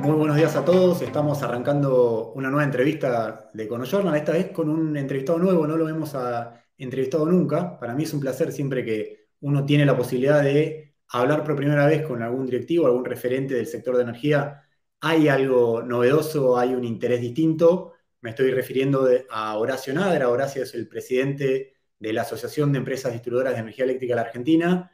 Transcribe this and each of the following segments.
Muy buenos días a todos. Estamos arrancando una nueva entrevista de Journal, esta vez con un entrevistado nuevo, no lo hemos entrevistado nunca. Para mí es un placer siempre que uno tiene la posibilidad de hablar por primera vez con algún directivo, algún referente del sector de energía. Hay algo novedoso, hay un interés distinto. Me estoy refiriendo a Horacio Nadra. Horacio es el presidente de la Asociación de Empresas Distribuidoras de Energía Eléctrica de la Argentina.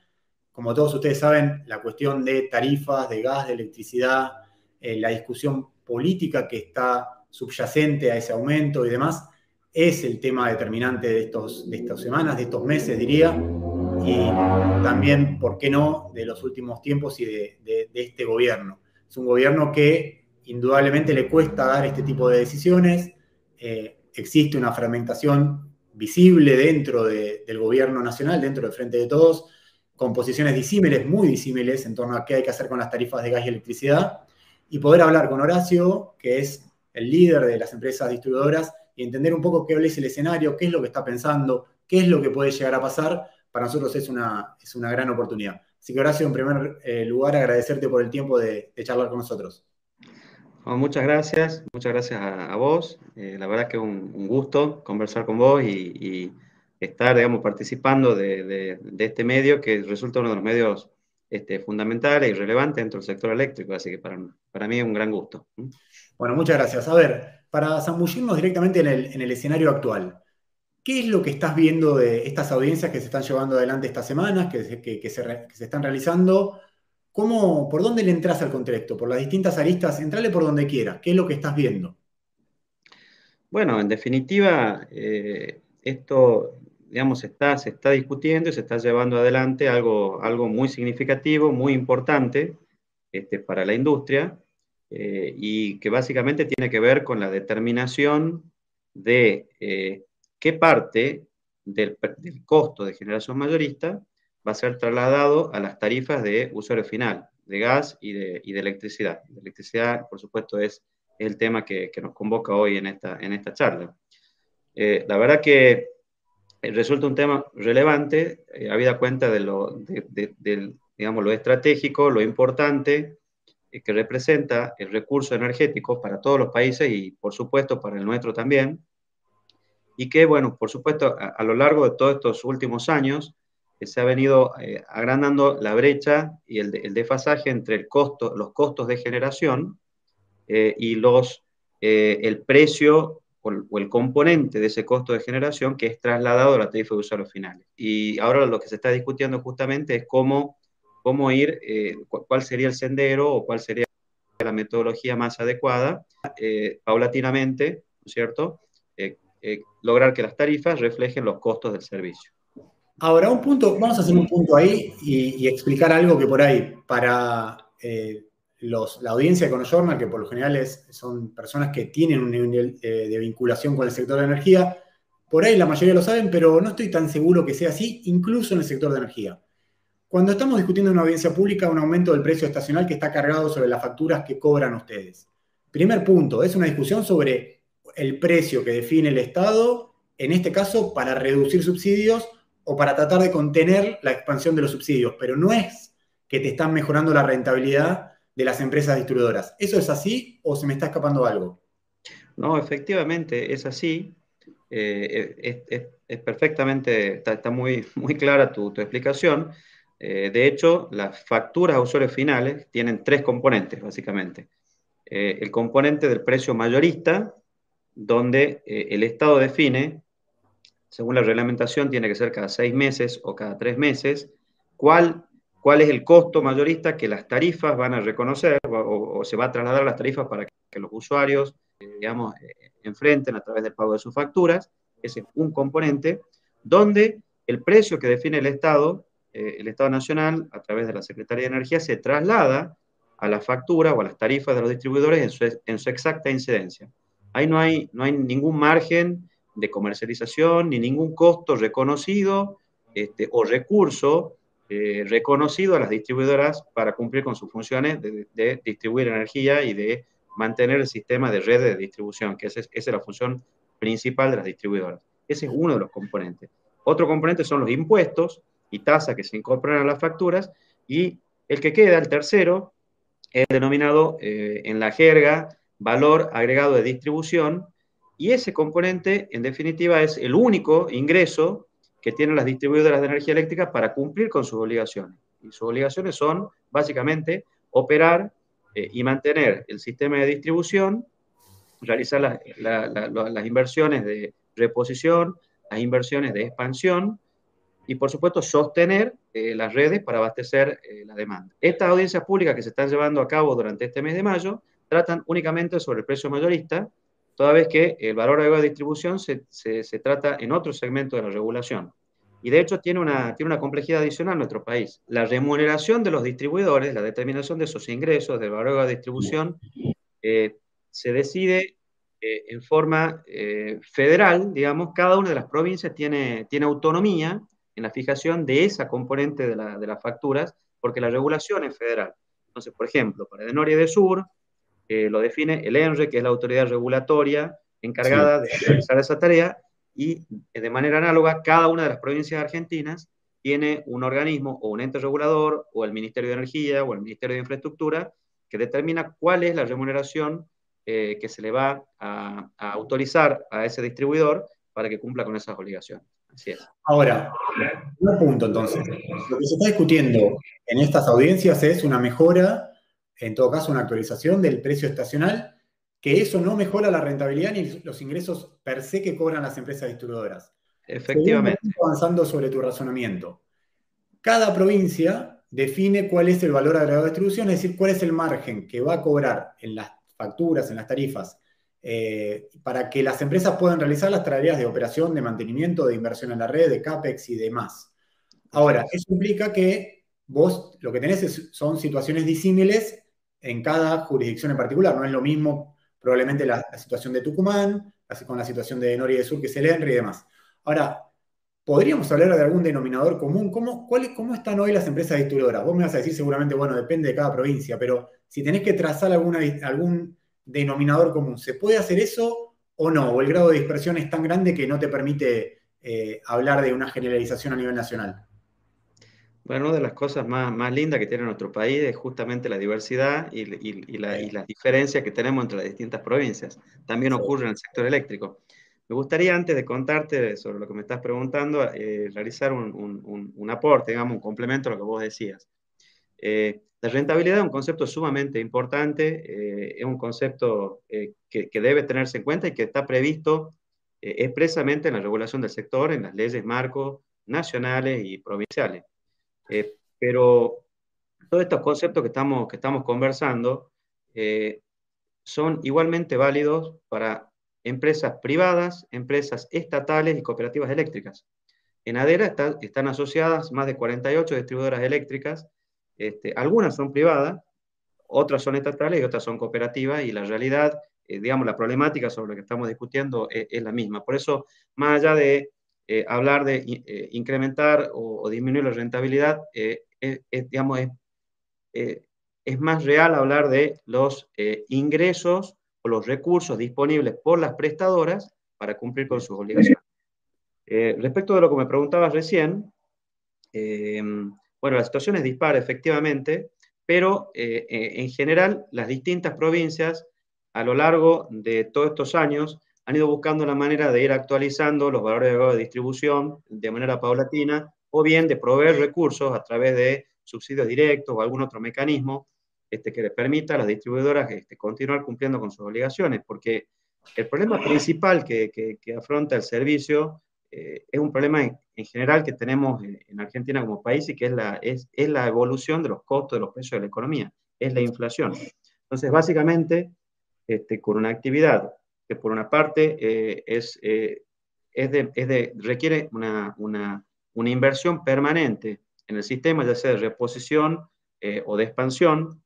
Como todos ustedes saben, la cuestión de tarifas, de gas, de electricidad, eh, la discusión política que está subyacente a ese aumento y demás, es el tema determinante de, estos, de estas semanas, de estos meses, diría, y también, ¿por qué no?, de los últimos tiempos y de, este gobierno. Es un gobierno que indudablemente le cuesta dar este tipo de decisiones, eh, existe una fragmentación visible dentro del gobierno nacional, dentro del Frente de Todos, con posiciones disímiles, muy disímiles en torno a qué hay que hacer con las tarifas de gas y electricidad, y poder hablar con Horacio, que es el líder de las empresas distribuidoras, y entender un poco qué es el escenario, qué es lo que está pensando, qué es lo que puede llegar a pasar, para nosotros es una, es una gran oportunidad. Así que Horacio, en primer eh, lugar, agradecerte por el tiempo de, charlar con nosotros. muchas gracias, muchas gracias a, vos. Eh, la verdad que es un, gusto conversar con vos y, estar, digamos, participando de, este medio que resulta uno de los medios este, fundamentales y relevantes dentro del sector eléctrico. Así que para, para mí es un gran gusto. Bueno, muchas gracias. A ver, para zambullirnos directamente en el, en el escenario actual, ¿Qué es lo que estás viendo de estas audiencias que se están llevando adelante estas semanas, que, se, están realizando? ¿Cómo, ¿Por dónde le entras al contexto? ¿Por las distintas aristas? Entrale por donde quieras. ¿Qué es lo que estás viendo? Bueno, en definitiva, eh, esto, digamos, está, se está discutiendo y se está llevando adelante algo, algo muy significativo, muy importante este, para la industria eh, y que básicamente tiene que ver con la determinación de eh, qué parte del, costo de generación mayorista va a ser trasladado a las tarifas de usuario final, de gas y de, electricidad. La electricidad, por supuesto, es el tema que, nos convoca hoy en esta, en esta charla. Eh, la verdad que resulta un tema relevante, eh, habida cuenta de lo, digamos, lo estratégico, lo importante eh, que representa el recurso energético para todos los países y, por supuesto, para el nuestro también, y que, bueno, por supuesto, a, lo largo de todos estos últimos años eh, se ha venido eh, agrandando la brecha y el, el, desfasaje entre el costo, los costos de generación eh, y los, el precio o el, componente de ese costo de generación que es trasladado a la tarifa de usuarios finales. Y ahora lo que se está discutiendo justamente es cómo, cómo ir, cuál sería el sendero o cuál sería la metodología más adecuada, paulatinamente, ¿no es cierto?, eh, lograr que las tarifas reflejen los costos del servicio. Ahora, un punto, vamos a hacer un punto ahí y, explicar algo que por ahí, para eh, la audiencia de Journal, que por lo general son personas que tienen un nivel eh, de vinculación con el sector de energía, por ahí la mayoría lo saben, pero no estoy tan seguro que sea así, incluso en el sector de energía. Cuando estamos discutiendo en una audiencia pública un aumento del precio estacional que está cargado sobre las facturas que cobran ustedes. Primer punto, es una discusión sobre el precio que define el Estado, en este caso para reducir subsidios o para tratar de contener la expansión de los subsidios, pero no es que te están mejorando la rentabilidad de las empresas distribuidoras. ¿Eso es así o se me está escapando algo? No, efectivamente es así. Eh, es, perfectamente, está, muy, muy clara tu, explicación. Eh, de hecho, las facturas a usuarios finales tienen tres componentes, básicamente. Eh, el componente del precio mayorista, donde el Estado define, según la reglamentación, tiene que ser cada seis meses o cada tres meses, cuál, cuál es el costo mayorista que las tarifas van a reconocer o, se va a trasladar a las tarifas para que, los usuarios, eh, digamos, eh, enfrenten a través del pago de sus facturas. Ese es un componente donde el precio que define el Estado, el Estado Nacional, a través de la Secretaría de Energía, se traslada a la factura o a las tarifas de los distribuidores en su exacta incidencia. Ahí no hay, no hay ningún margen de comercialización ni ningún costo reconocido este, o recurso eh, reconocido a las distribuidoras para cumplir con sus funciones de, distribuir energía y de mantener el sistema de red de distribución, que esa es, la función principal de las distribuidoras. Ese es uno de los componentes. Otro componente son los impuestos, y tasa que se incorporan a las facturas, y el que queda, el tercero, es denominado eh, en la jerga valor agregado de distribución, y ese componente, en definitiva, es el único ingreso que tienen las distribuidoras de energía eléctrica para cumplir con sus obligaciones. Y sus obligaciones son, básicamente, operar eh, y mantener el sistema de distribución, realizar las inversiones de reposición, las inversiones de expansión y, por supuesto, sostener eh, las redes para abastecer eh, la demanda. Estas audiencias públicas que se están llevando a cabo durante este mes de mayo tratan únicamente sobre el precio mayorista, toda vez que el valor agregado de distribución se, trata en otro segmento de la regulación. Y de hecho tiene una, tiene una complejidad adicional en nuestro país. La remuneración de los distribuidores, la determinación de esos ingresos, del valor agregado de distribución, eh, se decide eh, en forma eh, federal, digamos, cada una de las provincias tiene, tiene autonomía en la fijación de esa componente de, la, de las facturas, porque la regulación es federal. Entonces, por ejemplo, para de Norte y de Sur, lo define el ENRE, que es la autoridad regulatoria encargada de realizar esa tarea, y de manera análoga, cada una de las provincias argentinas tiene un organismo o un ente regulador, o el Ministerio de Energía, o el Ministerio de Infraestructura, que determina cuál es la remuneración eh, que se le va a, autorizar a ese distribuidor para que cumpla con esas obligaciones. Así es. Ahora, un punto entonces. Lo que se está discutiendo en estas audiencias es una mejora en todo caso una actualización del precio estacional, que eso no mejora la rentabilidad ni los ingresos per se que cobran las empresas distribuidoras. Efectivamente. Avanzando sobre tu razonamiento. Cada provincia define cuál es el valor agregado de distribución, es decir, cuál es el margen que va a cobrar en las facturas, en las tarifas, eh, para que las empresas puedan realizar las tareas de operación, de mantenimiento, de inversión en la red, de CAPEX y demás. Ahora, eso implica que vos lo que tenés son situaciones disímiles en cada jurisdicción en particular. No es lo mismo probablemente la, situación de Tucumán, así con la situación de Nori y de Sur, que es el ENRI y demás. Ahora, ¿podríamos hablar de algún denominador común? ¿Cómo, cuál, ¿Cómo están hoy las empresas distribuidoras? Vos me vas a decir seguramente, bueno, depende de cada provincia, pero si tenés que trazar alguna, algún denominador común, ¿se puede hacer eso o no? ¿O el grado de dispersión es tan grande que no te permite eh, hablar de una generalización a nivel nacional? Bueno, una de las cosas más, más lindas que tiene nuestro país es justamente la diversidad y, y, la, y, las diferencias que tenemos entre las distintas provincias. También ocurre en el sector eléctrico. Me gustaría, antes de contarte sobre lo que me estás preguntando, eh, realizar un, un, un, aporte, digamos, un complemento a lo que vos decías. Eh, la rentabilidad es un concepto sumamente importante, eh, es un concepto que, que, debe tenerse en cuenta y que está previsto expresamente en la regulación del sector, en las leyes marcos nacionales y provinciales. Eh, pero todos estos conceptos que estamos, que estamos conversando eh, son igualmente válidos para empresas privadas, empresas estatales y cooperativas eléctricas. En ADERA están asociadas más de 48 distribuidoras eléctricas, este, algunas son privadas, otras son estatales y otras son cooperativas, y la realidad, eh, digamos, la problemática sobre la que estamos discutiendo es, la misma. Por eso, más allá de eh, hablar de eh, incrementar o, disminuir la rentabilidad, eh, es, es, más real hablar de los ingresos o los recursos disponibles por las prestadoras para cumplir con sus obligaciones. respecto de lo que me preguntabas recién, bueno, la situación es dispara efectivamente, pero en general las distintas provincias a lo largo de todos estos años han ido buscando la manera de ir actualizando los valores de distribución de manera paulatina o bien de proveer recursos a través de subsidios directos o algún otro mecanismo este, que les permita a las distribuidoras este, continuar cumpliendo con sus obligaciones, porque el problema principal que, que, afronta el servicio eh, es un problema en, general que tenemos en, Argentina como país y que es la, es, es la evolución de los costos de los precios de la economía, es la inflación. Entonces, básicamente, este, con una actividad que por una parte eh, es, eh, es, de, requiere una, una, una, inversión permanente en el sistema, ya sea de reposición eh, o de expansión,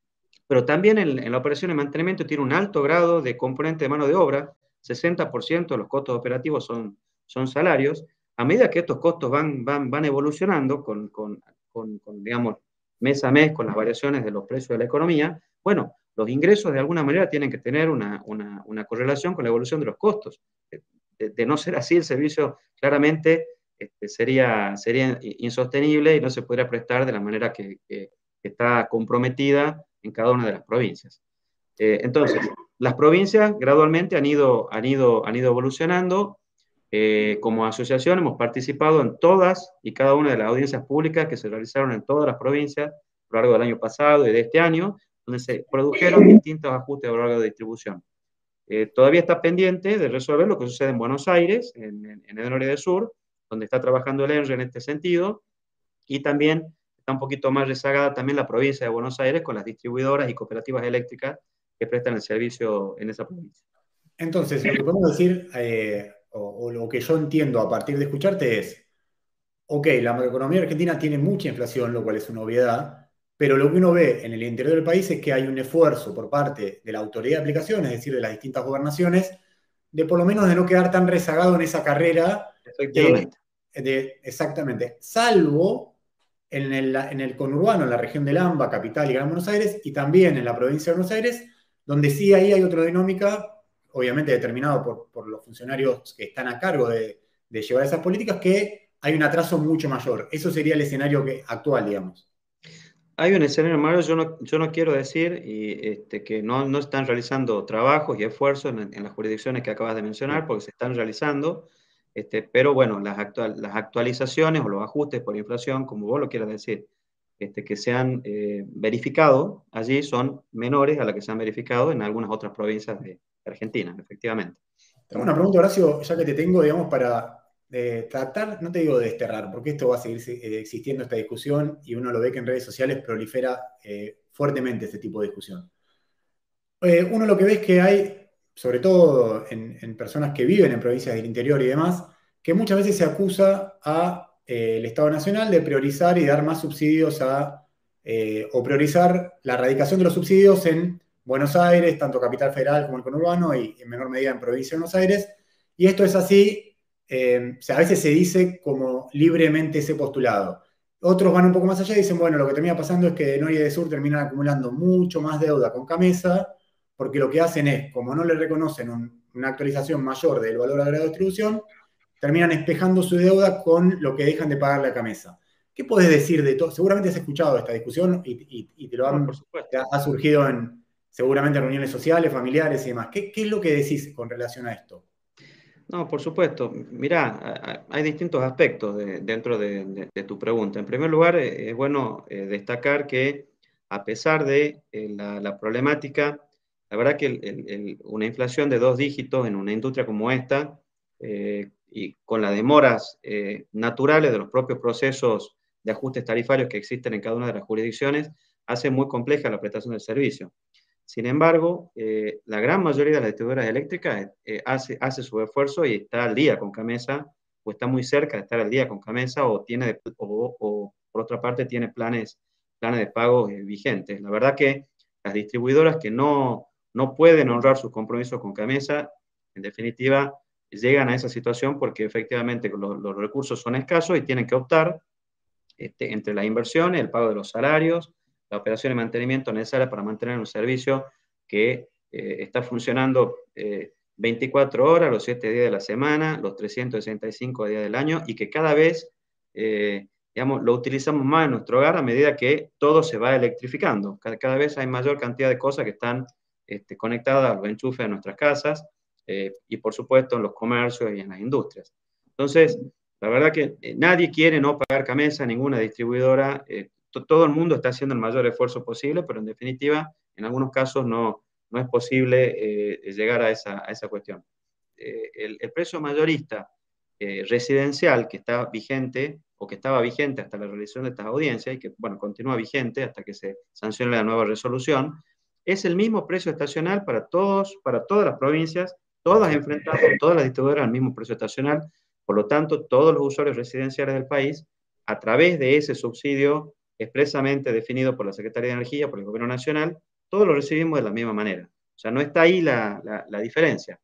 pero también en, la operación de mantenimiento tiene un alto grado de componente de mano de obra, 60% de los costos operativos son, son salarios, a medida que estos costos van, van, van evolucionando con, con, con, digamos, mes a mes con las variaciones de los precios de la economía, bueno, los ingresos de alguna manera tienen que tener una, correlación con la evolución de los costos. De, no ser así, el servicio claramente este, sería, sería insostenible y no se podría prestar de la manera que, está comprometida en cada una de las provincias. Eh, entonces, las provincias gradualmente han ido, han ido, han ido evolucionando. Eh, como asociación hemos participado en todas y cada una de las audiencias públicas que se realizaron en todas las provincias a lo largo del año pasado y de este año, donde se produjeron distintos ajustes a lo largo de distribución. Eh, todavía está pendiente de resolver lo que sucede en Buenos Aires, en, en, el norte del sur, donde está trabajando el ENRE en este sentido, y también está un poquito más rezagada también la provincia de Buenos Aires con las distribuidoras y cooperativas eléctricas que prestan el servicio en esa provincia. Entonces, lo que podemos decir, eh, o, lo que yo entiendo a partir de escucharte es, ok, la economía argentina tiene mucha inflación, lo cual es una obviedad, pero lo que uno ve en el interior del país es que hay un esfuerzo por parte de la autoridad de aplicación, es decir, de las distintas gobernaciones, de por lo menos de no quedar tan rezagado en esa carrera. Efectivamente. exactamente. Salvo en el, en el conurbano, en la región del AMBA, capital y Gran Buenos Aires, y también en la provincia de Buenos Aires, donde sí ahí hay otra dinámica, obviamente determinado por, los funcionarios que están a cargo de, llevar esas políticas, que hay un atraso mucho mayor. Eso sería el escenario que, actual, digamos. Hay un escenario mayor, yo no, yo no quiero decir y, este, que no, no, están realizando trabajos y esfuerzos en, las jurisdicciones que acabas de mencionar, porque se están realizando, este, pero bueno, las, actual, las actualizaciones o los ajustes por inflación, como vos lo quieras decir, este, que se han eh, verificado allí son menores a las que se han verificado en algunas otras provincias de Argentina, efectivamente. Tengo una pregunta, Horacio, ya que te tengo, digamos, para eh, tratar, no te digo de desterrar, porque esto va a seguir eh, existiendo esta discusión y uno lo ve que en redes sociales prolifera fuertemente este tipo de discusión. uno lo que ve es que hay, sobre todo en, en personas que viven en provincias del interior y demás, que muchas veces se acusa a el Estado Nacional de priorizar y dar más subsidios a, eh, o priorizar la erradicación de los subsidios en Buenos Aires, tanto capital federal como el conurbano y en menor medida en provincia de Buenos Aires. Y esto es así, eh, a veces se dice como libremente ese postulado. Otros van un poco más allá y dicen, bueno, lo que termina pasando es que de Norte y de Sur terminan acumulando mucho más deuda con Camesa, porque lo que hacen es, como no le reconocen una actualización mayor del valor agregado de distribución, terminan espejando su deuda con lo que dejan de pagarle a Camesa. ¿Qué puedes decir de todo? Seguramente has escuchado esta discusión y, te lo han, por supuesto. ha surgido en seguramente reuniones sociales, familiares y demás. ¿Qué, es lo que decís con relación a esto? No, por supuesto. Mirá, hay distintos aspectos dentro de, tu pregunta. En primer lugar, eh, es bueno eh, destacar que a pesar de eh, la, problemática, la verdad que una inflación de dos dígitos en una industria como esta, y con las demoras naturales de los propios procesos de ajustes tarifarios que existen en cada una de las jurisdicciones, hace muy compleja la prestación del servicio. Sin embargo, eh, la gran mayoría de las distribuidoras eléctricas eh, hace, su esfuerzo y está al día con Camesa, o está muy cerca de estar al día con Camesa, o, tiene, o, por otra parte tiene planes, planes de pago vigentes. La verdad que las distribuidoras que no, no pueden honrar sus compromisos con Camesa, en definitiva, llegan a esa situación porque efectivamente los, recursos son escasos y tienen que optar este, entre la inversión, el pago de los salarios, la operación de mantenimiento necesaria para mantener un servicio que eh, está funcionando 24 eh, horas, los 7 días de la semana, los 365 días del año y que cada vez, eh, digamos, lo utilizamos más en nuestro hogar a medida que todo se va electrificando. Cada, vez hay mayor cantidad de cosas que están este, conectadas a los enchufes de nuestras casas y por supuesto en los comercios y en las industrias. Entonces, la verdad que nadie quiere no pagar camisa, ninguna distribuidora, todo el mundo está haciendo el mayor esfuerzo posible, pero en definitiva, en algunos casos no, no es posible llegar a esa, a esa cuestión. El, el, precio mayorista residencial que está vigente o que estaba vigente hasta la realización de estas audiencias y que, bueno, continúa vigente hasta que se sancione la nueva resolución, es el mismo precio estacional para todos, para todas las provincias todas enfrentando, todas las distribuidoras al mismo precio estacional, por lo tanto, todos los usuarios residenciales del país, a través de ese subsidio expresamente definido por la Secretaría de Energía, por el Gobierno Nacional, todos lo recibimos de la misma manera. O sea, no está ahí la, la, diferencia.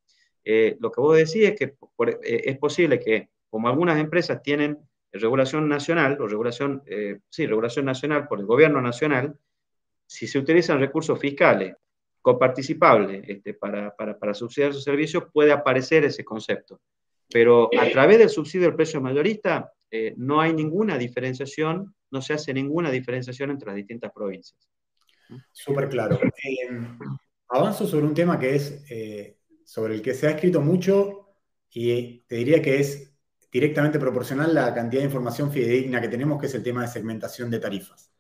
Eh, lo que vos decís es que eh, es posible que, como algunas empresas tienen regulación nacional, o regulación, eh, sí, regulación nacional por el gobierno nacional, si se utilizan recursos fiscales coparticipable este, para, para, para subsidiar sus servicios, puede aparecer ese concepto. Pero a través del subsidio del precio mayorista eh, no hay ninguna diferenciación, no se hace ninguna diferenciación entre las distintas provincias. Súper claro. Eh, avanzo sobre un tema que es eh, sobre el que se ha escrito mucho y te diría que es directamente proporcional la cantidad de información fidedigna que tenemos, que es el tema de segmentación de tarifas.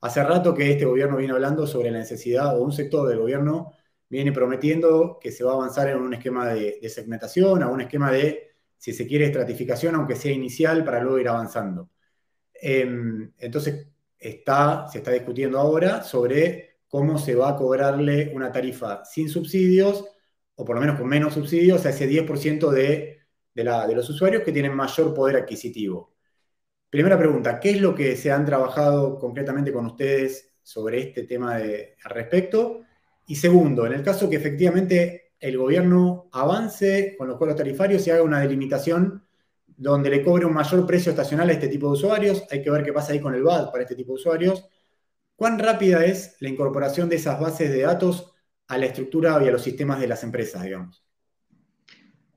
Hace rato que este gobierno viene hablando sobre la necesidad, o un sector del gobierno viene prometiendo que se va a avanzar en un esquema de, segmentación, a un esquema de, si se quiere, estratificación, aunque sea inicial, para luego ir avanzando. Em, entonces, está, se está discutiendo ahora sobre cómo se va a cobrarle una tarifa sin subsidios, o por lo menos con menos subsidios, a ese 10% de, de, de los usuarios que tienen mayor poder adquisitivo. Primera pregunta, ¿qué es lo que se han trabajado concretamente con ustedes sobre este tema de, al respecto? Y segundo, en el caso que efectivamente el gobierno avance con los colos tarifarios y haga una delimitación donde le cobre un mayor precio estacional a este tipo de usuarios, hay que ver qué pasa ahí con el BAD para este tipo de usuarios. ¿Cuán rápida es la incorporación de esas bases de datos a la estructura y a los sistemas de las empresas, digamos?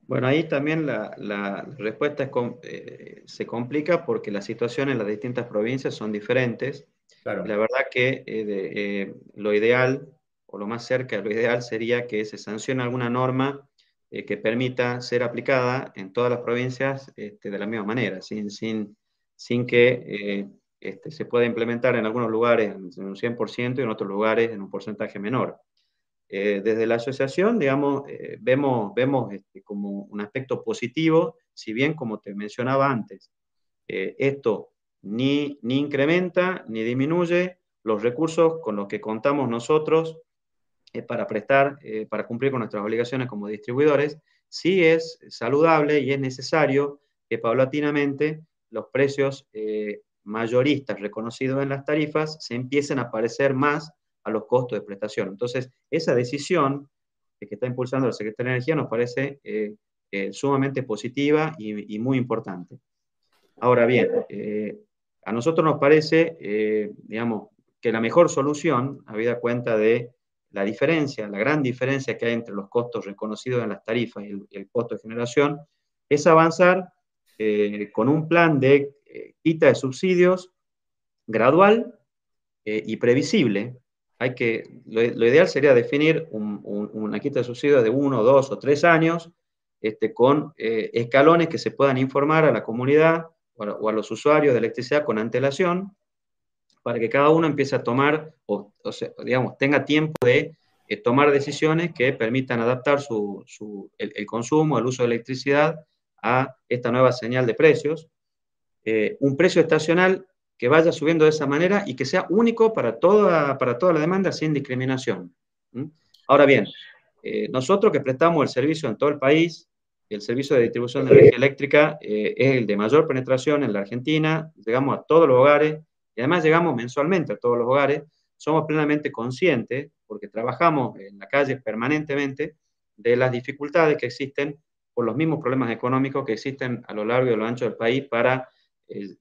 Bueno, ahí también la, respuesta eh, se complica porque la situación en las distintas provincias son diferentes. La verdad que eh, eh, lo ideal o lo más cerca de lo ideal sería que se sancione alguna norma eh, que permita ser aplicada en todas las provincias este, de la misma manera, sin, sin, sin que eh, este, se pueda implementar en algunos lugares en un 100% y en otros lugares en un porcentaje menor. Eh, desde la asociación, digamos, vemos, vemos este, como un aspecto positivo, si bien, como te mencionaba antes, esto ni, ni incrementa ni disminuye los recursos con los que contamos nosotros eh, para prestar, eh, para cumplir con nuestras obligaciones como distribuidores, sí es saludable y es necesario que paulatinamente los precios eh, mayoristas reconocidos en las tarifas se empiecen a parecer más a los costos de prestación. Entonces, esa decisión que está impulsando la Secretaría de Energía nos parece sumamente positiva y, y, muy importante. Ahora bien, a nosotros nos parece, digamos, que la mejor solución, habida cuenta de la diferencia, la gran diferencia que hay entre los costos reconocidos en las tarifas y el, costo de generación, es avanzar eh, con un plan de eh, quita de subsidios gradual eh, y previsible. Hay que, lo, ideal sería definir una quita de subsidios de uno, dos o tres años, este, con escalones que se puedan informar a la comunidad o a los usuarios de electricidad con antelación para que cada uno empiece a tomar, o, digamos, tenga tiempo de eh, tomar decisiones que permitan adaptar su, el, consumo, el uso de electricidad a esta nueva señal de precios. Eh, un precio estacional que vaya subiendo de esa manera y que sea único para toda, para toda la demanda sin discriminación. Ahora bien, eh, nosotros que prestamos el servicio en todo el país, el servicio de distribución de energía eléctrica es el de mayor penetración en la Argentina, llegamos a todos los hogares, y además llegamos mensualmente a todos los hogares, somos plenamente conscientes, porque trabajamos en la calle permanentemente, de las dificultades que existen por los mismos problemas económicos que existen a lo largo y a lo ancho del país para, eh,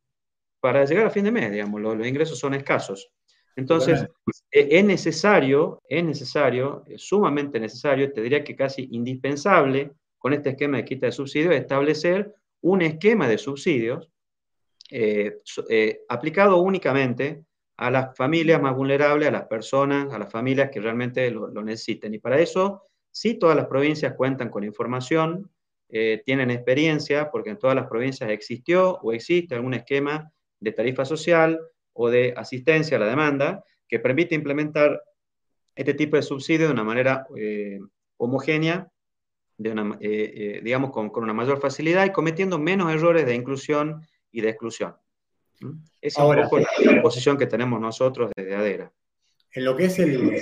para llegar a fin de mes, digamos, los, ingresos son escasos. Entonces, e, es necesario, es necesario, es sumamente necesario, te diría que casi indispensable con este esquema de quita de subsidios, establecer un esquema de subsidios eh, eh, aplicado únicamente a las familias más vulnerables, a las personas, a las familias que realmente lo, necesiten. Y para eso, sí, todas las provincias cuentan con información, eh, tienen experiencia, porque en todas las provincias existió o existe algún esquema de tarifa social o de asistencia a la demanda que permite implementar este tipo de subsidio de una manera homogénea, de una, digamos, con, con, una mayor facilidad y cometiendo menos errores de inclusión y de exclusión. ¿Mm? Esa es un poco la, posición que tenemos nosotros desde ADERA. En lo que es el...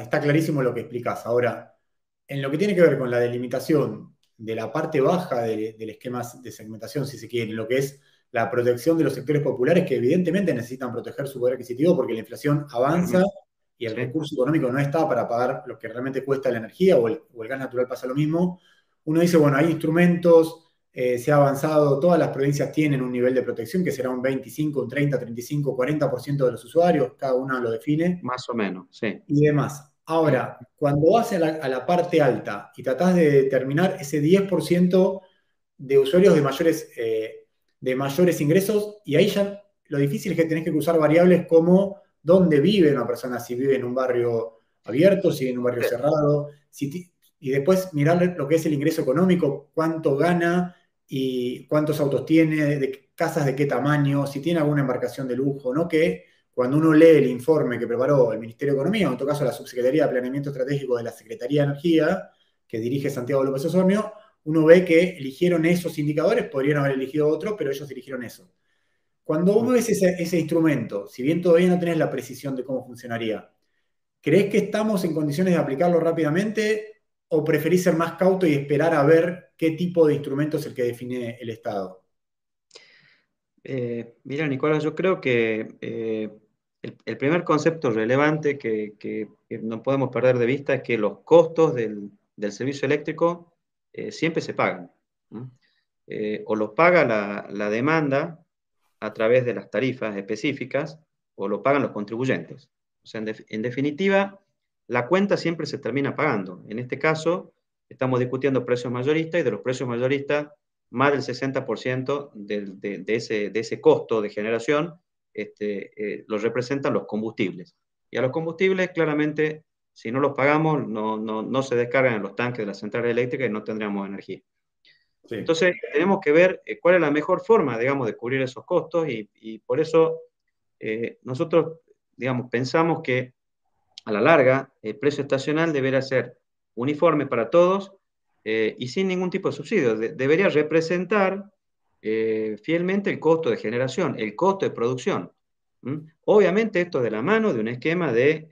Está clarísimo lo que explicas. Ahora, en lo que tiene que ver con la delimitación de la parte baja del esquema de segmentación, si se quiere, en lo que es la protección de los sectores populares que evidentemente necesitan proteger su poder adquisitivo porque la inflación avanza y el recurso económico no está para pagar lo que realmente cuesta la energía o el, o el gas natural pasa lo mismo. Uno dice, bueno, hay instrumentos, eh, se ha avanzado, todas las provincias tienen un nivel de protección que será un 25, un 30, 35, 40% de los usuarios, cada una lo define. Más o menos, sí. Y demás. Ahora, cuando vas a la, parte alta y tratás de determinar ese 10% de usuarios de mayores, eh, de mayores ingresos y ahí ya lo difícil es que tenés que usar variables como dónde vive una persona, si vive en un barrio abierto, si vive en un barrio cerrado, y después mirar lo que es el ingreso económico, cuánto gana y cuántos autos tiene, de casas de qué tamaño, si tiene alguna embarcación de lujo, ¿no? Que cuando uno lee el informe que preparó el Ministerio de Economía, o en todo caso la Subsecretaría de Planeamiento Estratégico de la Secretaría de Energía, que dirige Santiago López Osornio, uno ve que eligieron esos indicadores, podrían haber elegido otro, pero ellos eligieron eso. Cuando vos ves ese, instrumento, si bien todavía no tenés la precisión de cómo funcionaría, ¿crees que estamos en condiciones de aplicarlo rápidamente o preferís ser más cauto y esperar a ver qué tipo de instrumento es el que define el Estado? Eh, mira, Nicolás, yo creo que eh, el, primer concepto relevante que, no podemos perder de vista es que los costos del, servicio eléctrico eh, siempre se pagan. o los paga la demanda a través de las tarifas específicas o lo pagan los contribuyentes. O sea, en, definitiva, la cuenta siempre se termina pagando. En este caso, estamos discutiendo precios mayoristas y de los precios mayoristas, más del 60% de, ese, de ese costo de generación este, eh, los representan los combustibles. Y a los combustibles, claramente, si no los pagamos, no, no, no se descargan en los tanques de las centrales eléctricas y no tendríamos energía. Entonces, tenemos que ver eh, cuál es la mejor forma, digamos, de cubrir esos costos y, por eso eh, nosotros, digamos, pensamos que a la larga el precio estacional debería ser uniforme para todos eh, y sin ningún tipo de subsidio. debería representar fielmente el costo de generación, el costo de producción. Obviamente esto de la mano de un esquema de,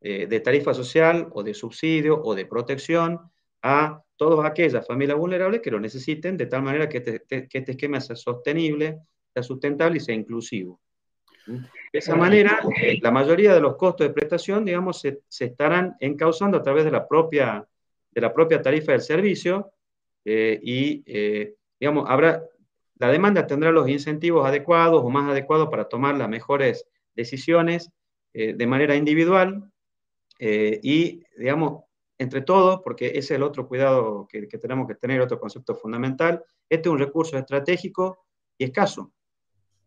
de tarifa social o de subsidio o de protección a todas aquellas familias vulnerables que lo necesiten, de tal manera que este, este, este esquema sea sostenible, sea sustentable y sea inclusivo. ¿Mm? De esa manera, la mayoría de los costos de prestación, digamos, se, estarán encauzando a través de la propia, de la propia tarifa del servicio eh, y, eh, digamos, habrá, la demanda tendrá los incentivos adecuados o más adecuados para tomar las mejores decisiones eh, de manera individual y, digamos, entre todos, porque ese es el otro cuidado que, tenemos que tener, otro concepto fundamental, este es un recurso estratégico y escaso.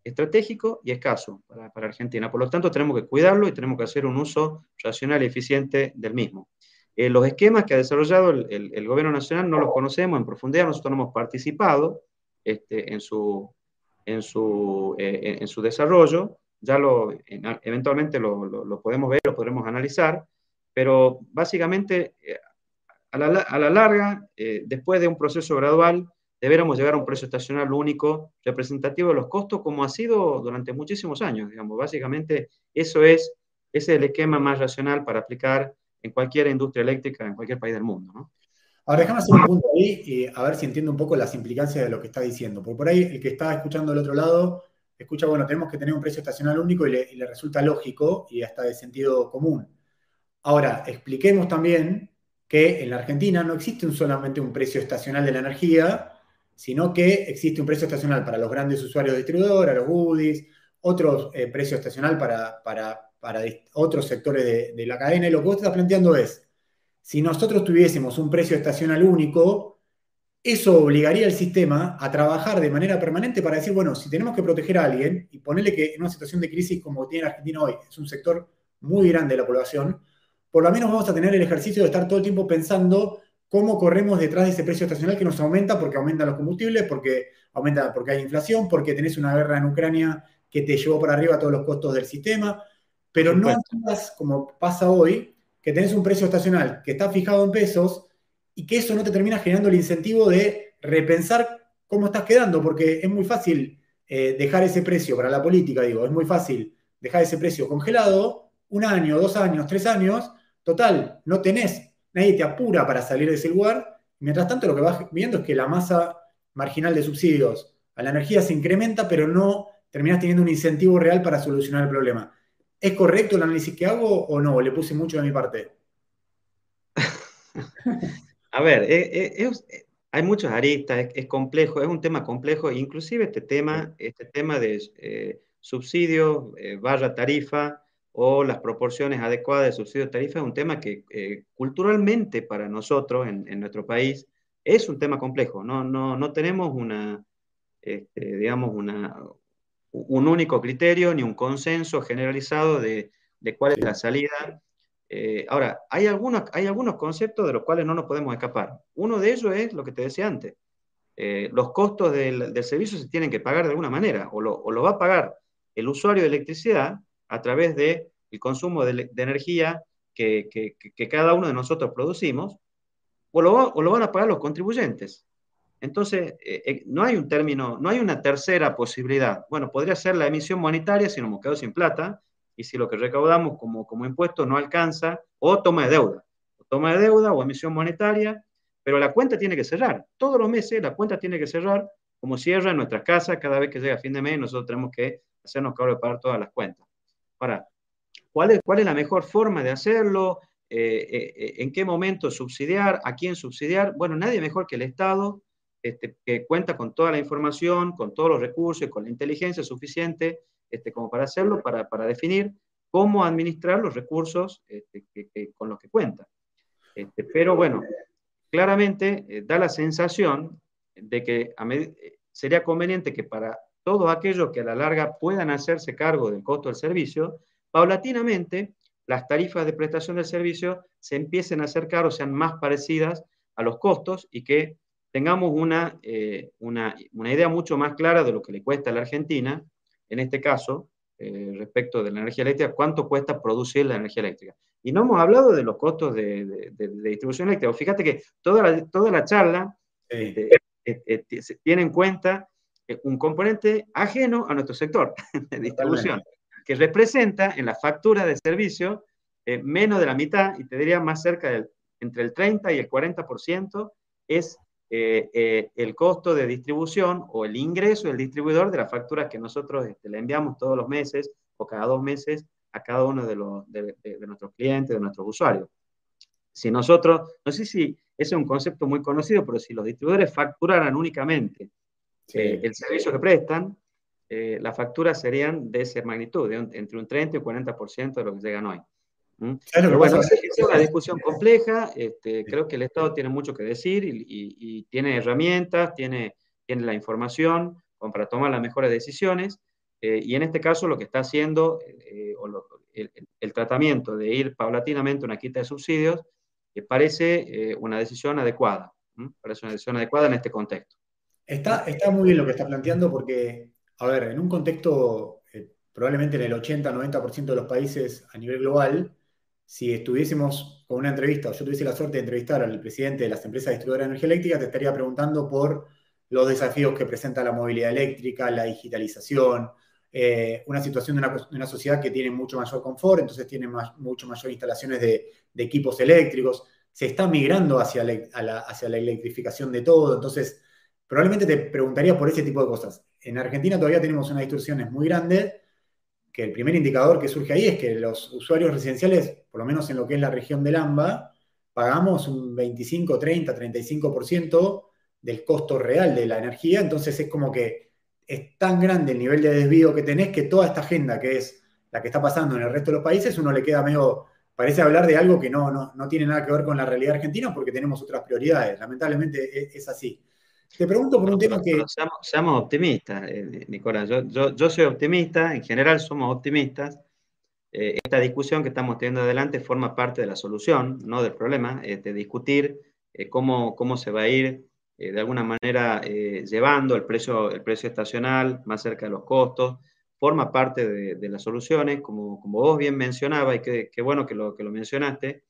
Estratégico y escaso para, Argentina. Por lo tanto, tenemos que cuidarlo y tenemos que hacer un uso racional y eficiente del mismo. Eh, los esquemas que ha desarrollado el, Gobierno Nacional no los conocemos en profundidad, nosotros no hemos participado este, en, su, en, su, eh, en su desarrollo, ya lo, eventualmente lo, lo podemos ver, lo podremos analizar, pero básicamente, eh, a la, larga, eh, después de un proceso gradual, deberíamos llegar a un precio estacional único, representativo de los costos, como ha sido durante muchísimos años, digamos. Básicamente, eso es, ese es el esquema más racional para aplicar en cualquier industria eléctrica en cualquier país del mundo. Ahora, déjame hacer un punto ahí y a ver si entiendo un poco las implicancias de lo que está diciendo. Porque por ahí el que está escuchando del otro lado escucha, bueno, tenemos que tener un precio estacional único y le, resulta lógico y hasta de sentido común. Ahora, expliquemos también que en la Argentina no existe solamente un precio estacional de la energía, sino que existe un precio estacional para los grandes usuarios distribuidores, los UDIs, otro eh, precio estacional para, para, otros sectores de, la cadena. Y lo que vos estás planteando es, si nosotros tuviésemos un precio estacional único, eso obligaría al sistema a trabajar de manera permanente para decir, bueno, si tenemos que proteger a alguien y ponerle que en una situación de crisis como tiene Argentina hoy, es un sector muy grande de la población, por lo menos vamos a tener el ejercicio de estar todo el tiempo pensando cómo corremos detrás de ese precio estacional que nos aumenta porque aumentan los combustibles, porque aumenta porque hay inflación, porque tenés una guerra en Ucrania que te llevó para arriba todos los costos del sistema, pero no andas como pasa hoy, que tenés un precio estacional que está fijado en pesos y que eso no te termina generando el incentivo de repensar cómo estás quedando, porque es muy fácil eh, dejar ese precio para la política, digo, es muy fácil dejar ese precio congelado un año, dos años, tres años, Total, no tenés, nadie te apura para salir de ese lugar. Mientras tanto, lo que vas viendo es que la masa marginal de subsidios a la energía se incrementa, pero no terminás teniendo un incentivo real para solucionar el problema. ¿Es correcto el análisis que hago o no? ¿Le puse mucho de mi parte? A ver, eh, eh, hay muchos aristas, es, complejo, es un tema complejo, inclusive este tema, este tema de eh, subsidio, barra tarifa, o las proporciones adecuadas de subsidio de tarifa es un tema que eh, culturalmente para nosotros en, nuestro país es un tema complejo, no, no, no tenemos una, este, digamos, una, un único criterio ni un consenso generalizado de, de cuál es la salida. Eh, ahora, hay algunos, hay algunos conceptos de los cuales no nos podemos escapar. Uno de ellos es lo que te decía antes. Eh, los costos del, del, servicio se tienen que pagar de alguna manera, o lo, o lo, va a pagar el usuario de electricidad a través del el consumo de, de energía que, cada uno de nosotros producimos, o lo, o lo van a pagar los contribuyentes. Entonces, eh, eh, no hay un término, no hay una tercera posibilidad. Bueno, podría ser la emisión monetaria si nos hemos quedado sin plata y si lo que recaudamos como, como impuesto no alcanza, o toma de deuda, toma de deuda o emisión monetaria, pero la cuenta tiene que cerrar. Todos los meses la cuenta tiene que cerrar como cierra en nuestras casas cada vez que llega fin de mes nosotros tenemos que hacernos cargo de pagar todas las cuentas. Ahora, ¿cuál es, cuál es la mejor forma de hacerlo? Eh, eh, ¿En qué momento subsidiar? ¿A quién subsidiar? Bueno, nadie mejor que el Estado este, que cuenta con toda la información, con todos los recursos, con la inteligencia suficiente este, como para hacerlo, para, para, definir cómo administrar los recursos este, que, con los que cuenta. Este, pero bueno, claramente eh, da la sensación de que a sería conveniente que para todos aquellos que a la larga puedan hacerse cargo del costo del servicio, paulatinamente las tarifas de prestación del servicio se empiecen a acercar o sean más parecidas a los costos y que tengamos una, eh, una, una, idea mucho más clara de lo que le cuesta a la Argentina, en este caso, eh, respecto de la energía eléctrica, cuánto cuesta producir la energía eléctrica. Y no hemos hablado de los costos de, de, de, de distribución eléctrica. Fíjate que toda la, toda la charla sí. eh, tiene en cuenta un componente ajeno a nuestro sector de distribución, que representa en la factura de servicio menos de la mitad, y te diría más cerca del entre el 30 y el 40% es eh, eh, el costo de distribución o el ingreso del distribuidor de las facturas que nosotros este, le enviamos todos los meses o cada dos meses a cada uno de, los, de, de, de nuestros clientes, de nuestros usuarios. Si nosotros, no sé si ese es un concepto muy conocido, pero si los distribuidores facturaran únicamente sí. eh, el servicio que prestan, eh, las facturas serían de esa magnitud, de un, entre un 30 y un 40% de lo que llegan hoy. Pero bueno, es una discusión compleja, este, creo que el Estado tiene mucho que decir y, y, y tiene herramientas, tiene, tiene, la información para tomar las mejores decisiones, eh, y en este caso lo que está haciendo, eh, o lo, el, el, tratamiento de ir paulatinamente a una quita de subsidios, eh, parece una decisión adecuada, ¿m? parece una decisión adecuada en este contexto. Está, está muy bien lo que está planteando porque, a ver, en un contexto, eh, probablemente en el 80-90% de los países a nivel global, si estuviésemos con una entrevista, o yo tuviese la suerte de entrevistar al presidente de las empresas distribuidoras de energía eléctrica, te estaría preguntando por los desafíos que presenta la movilidad eléctrica, la digitalización, eh, una situación de una, sociedad que tiene mucho mayor confort, entonces tiene más, mucho mayor instalaciones de, de, equipos eléctricos, se está migrando hacia la, la, hacia la electrificación de todo, entonces probablemente te preguntaría por ese tipo de cosas. En Argentina todavía tenemos unas distorsiones muy grandes que el primer indicador que surge ahí es que los usuarios residenciales, por lo menos en lo que es la región del AMBA, pagamos un 25, 30, 35% del costo real de la energía, entonces es como que es tan grande el nivel de desvío que tenés que toda esta agenda que es la que está pasando en el resto de los países, uno le queda medio, parece hablar de algo que no, no, no tiene nada que ver con la realidad argentina porque tenemos otras prioridades, lamentablemente es, es así. Te pregunto por un tema que... Seamos, seamos optimistas, eh, Nicolás. Yo, yo, yo, soy optimista, en general somos optimistas. Eh, esta discusión que estamos teniendo adelante forma parte de la solución, no del problema, eh, de discutir eh, cómo, cómo se va a ir eh, de alguna manera llevando el precio, el precio estacional más cerca de los costos. Forma parte de, de las soluciones, como, como vos bien mencionabas, y qué que bueno que lo, que lo mencionaste,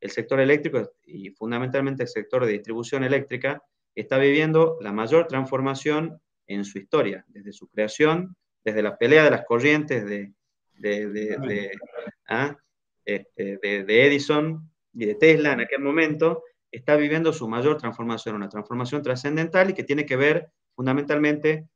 el sector eléctrico y fundamentalmente el sector de distribución eléctrica está viviendo la mayor transformación en su historia, desde su creación, desde la pelea de las corrientes de, de, de, de, ¿ah? este, de Edison y de Tesla en aquel momento, está viviendo su mayor transformación, una transformación trascendental y que tiene que ver fundamentalmente,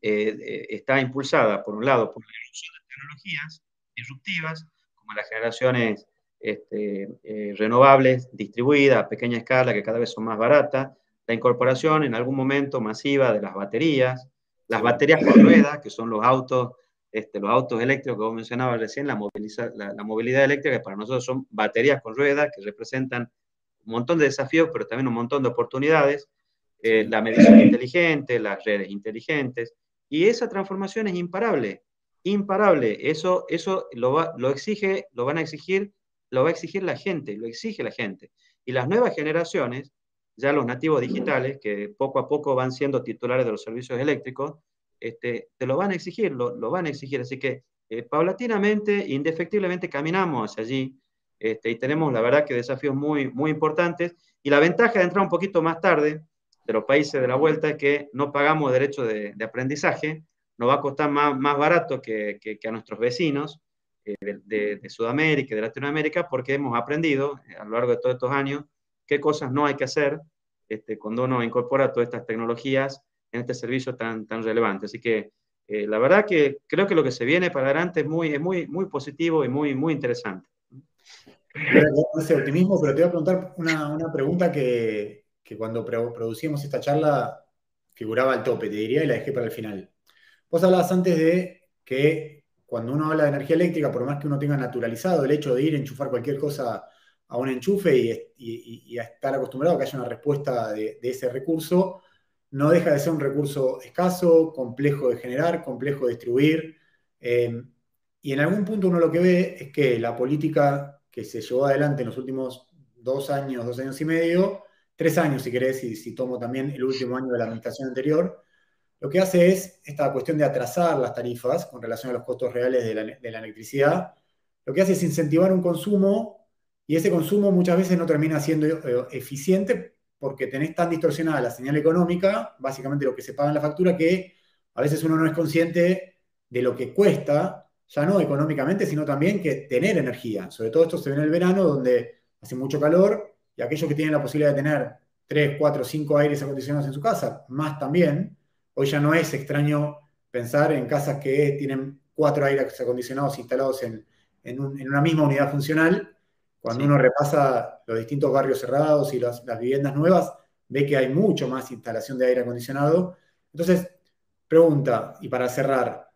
eh, eh, está impulsada por un lado por la evolución de tecnologías disruptivas, como las generaciones este, eh, renovables distribuidas a pequeña escala, que cada vez son más baratas, la incorporación en algún momento masiva de las baterías, las baterías con ruedas, que son los autos, este, los autos eléctricos que vos mencionabas recién, la, la, la, movilidad eléctrica, que para nosotros son baterías con ruedas, que representan un montón de desafíos, pero también un montón de oportunidades. Eh, la medición inteligente, las redes inteligentes, y esa transformación es imparable, imparable. Eso, eso lo, va, lo exige, lo van a exigir, lo va a exigir la gente, lo exige la gente. Y las nuevas generaciones, ya los nativos digitales, que poco a poco van siendo titulares de los servicios eléctricos, este, te lo van a exigir, lo, lo van a exigir. Así que eh, paulatinamente, indefectiblemente caminamos hacia allí este, y tenemos, la verdad, que desafíos muy, muy importantes. Y la ventaja de entrar un poquito más tarde de los países de la vuelta es que no pagamos derecho de, aprendizaje, nos va a costar más, más barato que, que, a nuestros vecinos eh, de, de, Sudamérica y de Latinoamérica porque hemos aprendido eh, a lo largo de todos estos años qué cosas no hay que hacer este, cuando uno incorpora todas estas tecnologías en este servicio tan, tan relevante. Así que eh, la verdad que creo que lo que se viene para adelante es muy, muy, muy positivo y muy, muy interesante ese optimismo, pero te voy a preguntar una, una pregunta que, que cuando producimos esta charla figuraba al tope, te diría, y la dejé para el final. Vos hablabas antes de que cuando uno habla de energía eléctrica, por más que uno tenga naturalizado el hecho de ir a enchufar cualquier cosa a un enchufe y, y, y a estar acostumbrado a que haya una respuesta de, ese recurso, no deja de ser un recurso escaso, complejo de generar, complejo de distribuir. Eh, y en algún punto uno lo que ve es que la política que se llevó adelante en los últimos dos años, dos años y medio, tres años si querés, y si tomo también el último año de la administración anterior, lo que hace es esta cuestión de atrasar las tarifas con relación a los costos reales de la electricidad, lo que hace es incentivar un consumo y ese consumo muchas veces no termina siendo eh, eficiente porque tenés tan distorsionada la señal económica, básicamente lo que se paga en la factura, que a veces uno no es consciente de lo que cuesta ya no económicamente, sino también que tener energía. Sobre todo esto se ve en el verano, donde hace mucho calor, y aquellos que tienen la posibilidad de tener 3, 4, 5 aires acondicionados en su casa, más también, hoy ya no es extraño pensar en casas que tienen cuatro aires acondicionados instalados en, en una misma unidad funcional. Cuando sí. uno repasa los distintos barrios cerrados y las, las viviendas nuevas, ve que hay mucho más instalación de aire acondicionado. Entonces, pregunta, y para cerrar,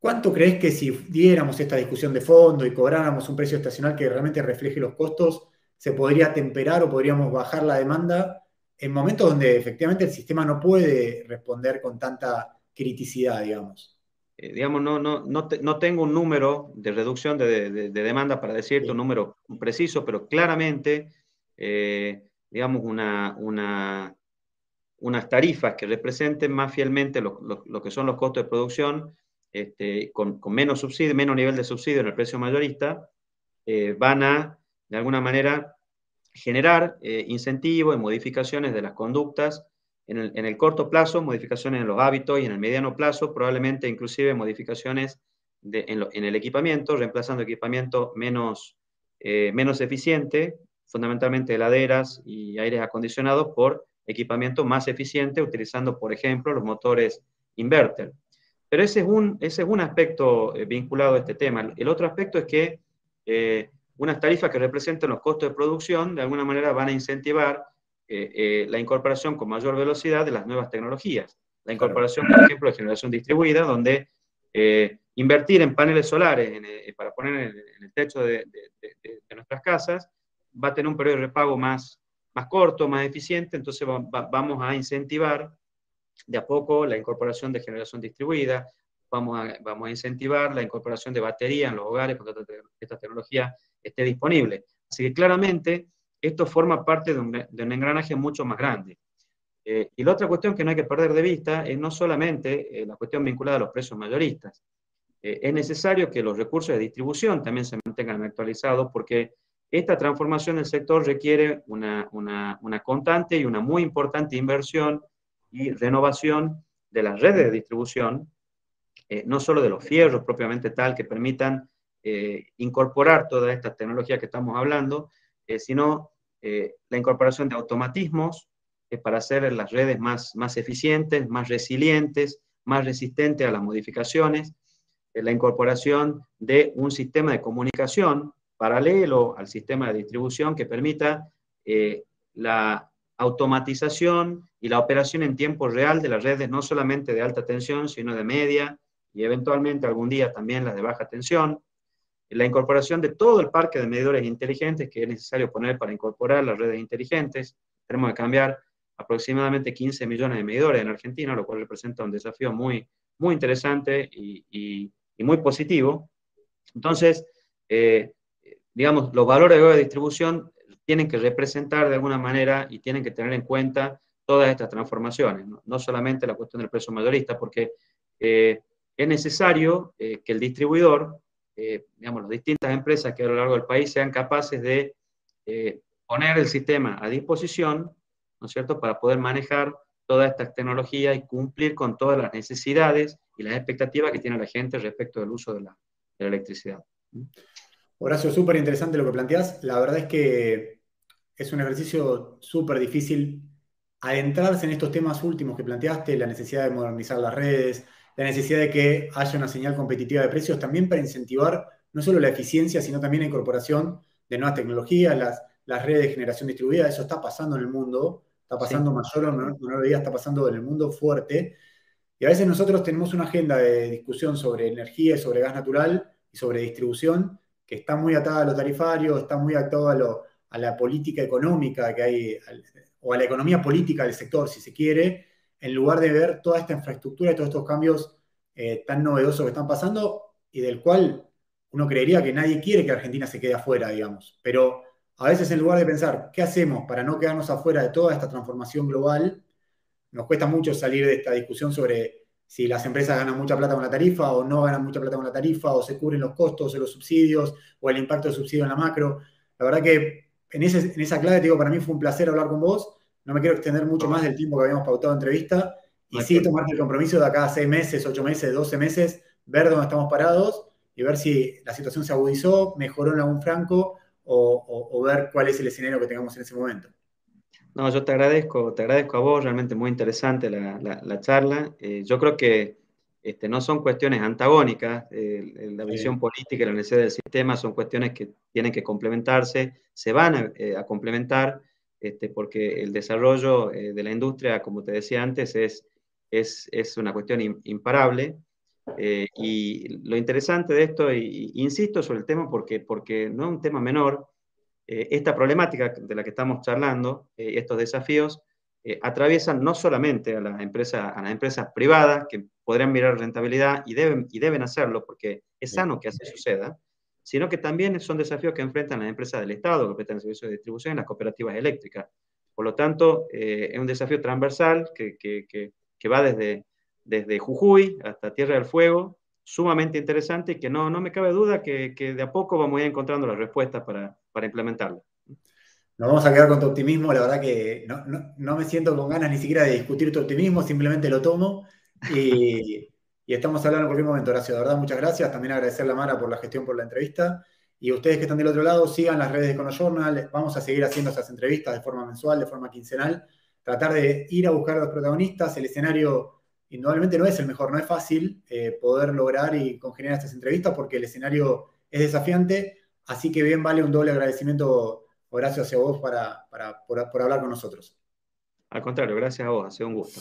¿Cuánto crees que si diéramos esta discusión de fondo y cobráramos un precio estacional que realmente refleje los costos, se podría temperar o podríamos bajar la demanda en momentos donde efectivamente el sistema no puede responder con tanta criticidad, digamos? Eh, digamos, no, no, no, te, no, tengo un número de reducción de, de, de demanda para decirte sí. un número preciso, pero claramente, eh, digamos, una, una, unas tarifas que representen más fielmente lo, lo, lo que son los costos de producción este, con, con, menos subsidio, menos nivel de subsidio en el precio mayorista, eh, van a, de alguna manera, generar incentivos y modificaciones de las conductas en el, en el, corto plazo, modificaciones en los hábitos y en el mediano plazo, probablemente inclusive modificaciones de, en, lo, en, el equipamiento, reemplazando equipamiento menos, eh, menos eficiente, fundamentalmente heladeras y aires acondicionados, por equipamiento más eficiente, utilizando, por ejemplo, los motores inverter. Pero ese es un, ese es un aspecto eh, vinculado a este tema. El otro aspecto es que eh, unas tarifas que representen los costos de producción de alguna manera van a incentivar eh, eh la incorporación con mayor velocidad de las nuevas tecnologías. La incorporación, por ejemplo, de generación distribuida, donde eh, invertir en paneles solares en, para poner en el, en el techo de, de, de, de, nuestras casas va a tener un periodo de repago más, más corto, más eficiente, entonces va, va, vamos a incentivar de a poco la incorporación de generación distribuida, vamos a, vamos a incentivar la incorporación de batería en los hogares cuando esta tecnología esté disponible. Así que claramente esto forma parte de un, de un engranaje mucho más grande. Eh, y la otra cuestión que no hay que perder de vista es no solamente eh, la cuestión vinculada a los precios mayoristas. Eh, es necesario que los recursos de distribución también se mantengan actualizados porque esta transformación del sector requiere una, una, una constante y una muy importante inversión y renovación de las redes de distribución, eh, no solo de los fierros propiamente tal, que permitan eh, incorporar toda esta tecnología que estamos hablando, sino eh, la incorporación de automatismos eh, para hacer las redes más, más eficientes, más resilientes, más resistentes a las modificaciones, eh, la incorporación de un sistema de comunicación paralelo al sistema de distribución que permita la automatización y la operación en tiempo real de las redes, no solamente de alta tensión, sino de media y eventualmente algún día también las de baja tensión. La incorporación de todo el parque de medidores inteligentes que es necesario poner para incorporar las redes inteligentes. Tenemos que cambiar aproximadamente 15 millones de medidores en Argentina, lo cual representa un desafío muy, muy interesante y, muy positivo. Entonces, eh, digamos, los valores de distribución tienen que representar de alguna manera y tienen que tener en cuenta todas estas transformaciones, no, solamente la cuestión del precio mayorista, porque eh, es necesario eh, que el distribuidor, eh, digamos, las distintas empresas que a lo largo del país sean capaces de poner el sistema a disposición, ¿no es cierto?, para poder manejar toda esta tecnología y cumplir con todas las necesidades y las expectativas que tiene la gente respecto del uso de la, de la electricidad. Horacio, súper interesante lo que planteas. La verdad es que es un ejercicio súper difícil adentrarse en estos temas últimos que planteaste, la necesidad de modernizar las redes, la necesidad de que haya una señal competitiva de precios, también para incentivar no solo la eficiencia, sino también la incorporación de nuevas tecnologías, las, las redes de generación distribuida. Eso está pasando en el mundo, está pasando mayor o menor medida, está pasando en el mundo fuerte. Y a veces nosotros tenemos una agenda de discusión sobre energía y sobre gas natural y sobre distribución que está muy atada a lo tarifario, está muy atada a, la política económica que hay, o a la economía política del sector, si se quiere, en lugar de ver toda esta infraestructura y todos estos cambios eh, tan novedosos que están pasando y del cual uno creería que nadie quiere que Argentina se quede afuera, digamos. Pero a veces en lugar de pensar, ¿qué hacemos para no quedarnos afuera de toda esta transformación global? Nos cuesta mucho salir de esta discusión sobre si las empresas ganan mucha plata con la tarifa o no ganan mucha plata con la tarifa, o se cubren los costos o los subsidios, o el impacto del subsidio en la macro. La verdad que en, en esa clave, te digo, para mí fue un placer hablar con vos. No me quiero extender mucho más del tiempo que habíamos pautado en entrevista. Y sí, tomar el compromiso de acá a seis meses, ocho meses, doce meses, ver dónde estamos parados y ver si la situación se agudizó, mejoró en algún franco o, ver cuál es el escenario que tengamos en ese momento. No, yo te agradezco, te agradezco a vos, realmente muy interesante la, charla. Eh, yo creo que este, no son cuestiones antagónicas, la visión política y la necesidad del sistema son cuestiones que tienen que complementarse, se van a, eh, complementar, este, porque el desarrollo eh, de la industria, como te decía antes, es, es, es una cuestión imparable. Eh, y lo interesante de esto, y, insisto sobre el tema porque, porque no es un tema menor, esta problemática de la que estamos charlando, estos desafíos, atraviesan no solamente a las, empresas, a las empresas privadas, que podrían mirar rentabilidad y deben, y deben hacerlo porque es sano que así suceda, sino que también son desafíos que enfrentan las empresas del Estado que prestan servicios de distribución las cooperativas eléctricas. Por lo tanto, eh, es un desafío transversal que, que, que, va desde, desde Jujuy hasta Tierra del Fuego, sumamente interesante y que no, no me cabe duda que, que de a poco vamos a ir encontrando las respuestas para, para implementarlo. Nos vamos a quedar con tu optimismo, la verdad que no, no, no me siento con ganas ni siquiera de discutir tu optimismo, simplemente lo tomo y, estamos hablando en cualquier momento, Horacio. De verdad, muchas gracias. También agradecerle a Mara por la gestión, por la entrevista. Y ustedes que están del otro lado, sigan las redes de Conojournal. Vamos a seguir haciendo esas entrevistas de forma mensual, de forma quincenal. Tratar de ir a buscar a los protagonistas. El escenario, indudablemente, no es el mejor. No es fácil eh, poder lograr y congeniar estas entrevistas porque el escenario es desafiante. Así que bien vale un doble agradecimiento, Horacio, hacia vos para, por, por hablar con nosotros. Al contrario, gracias a vos. Ha sido un gusto.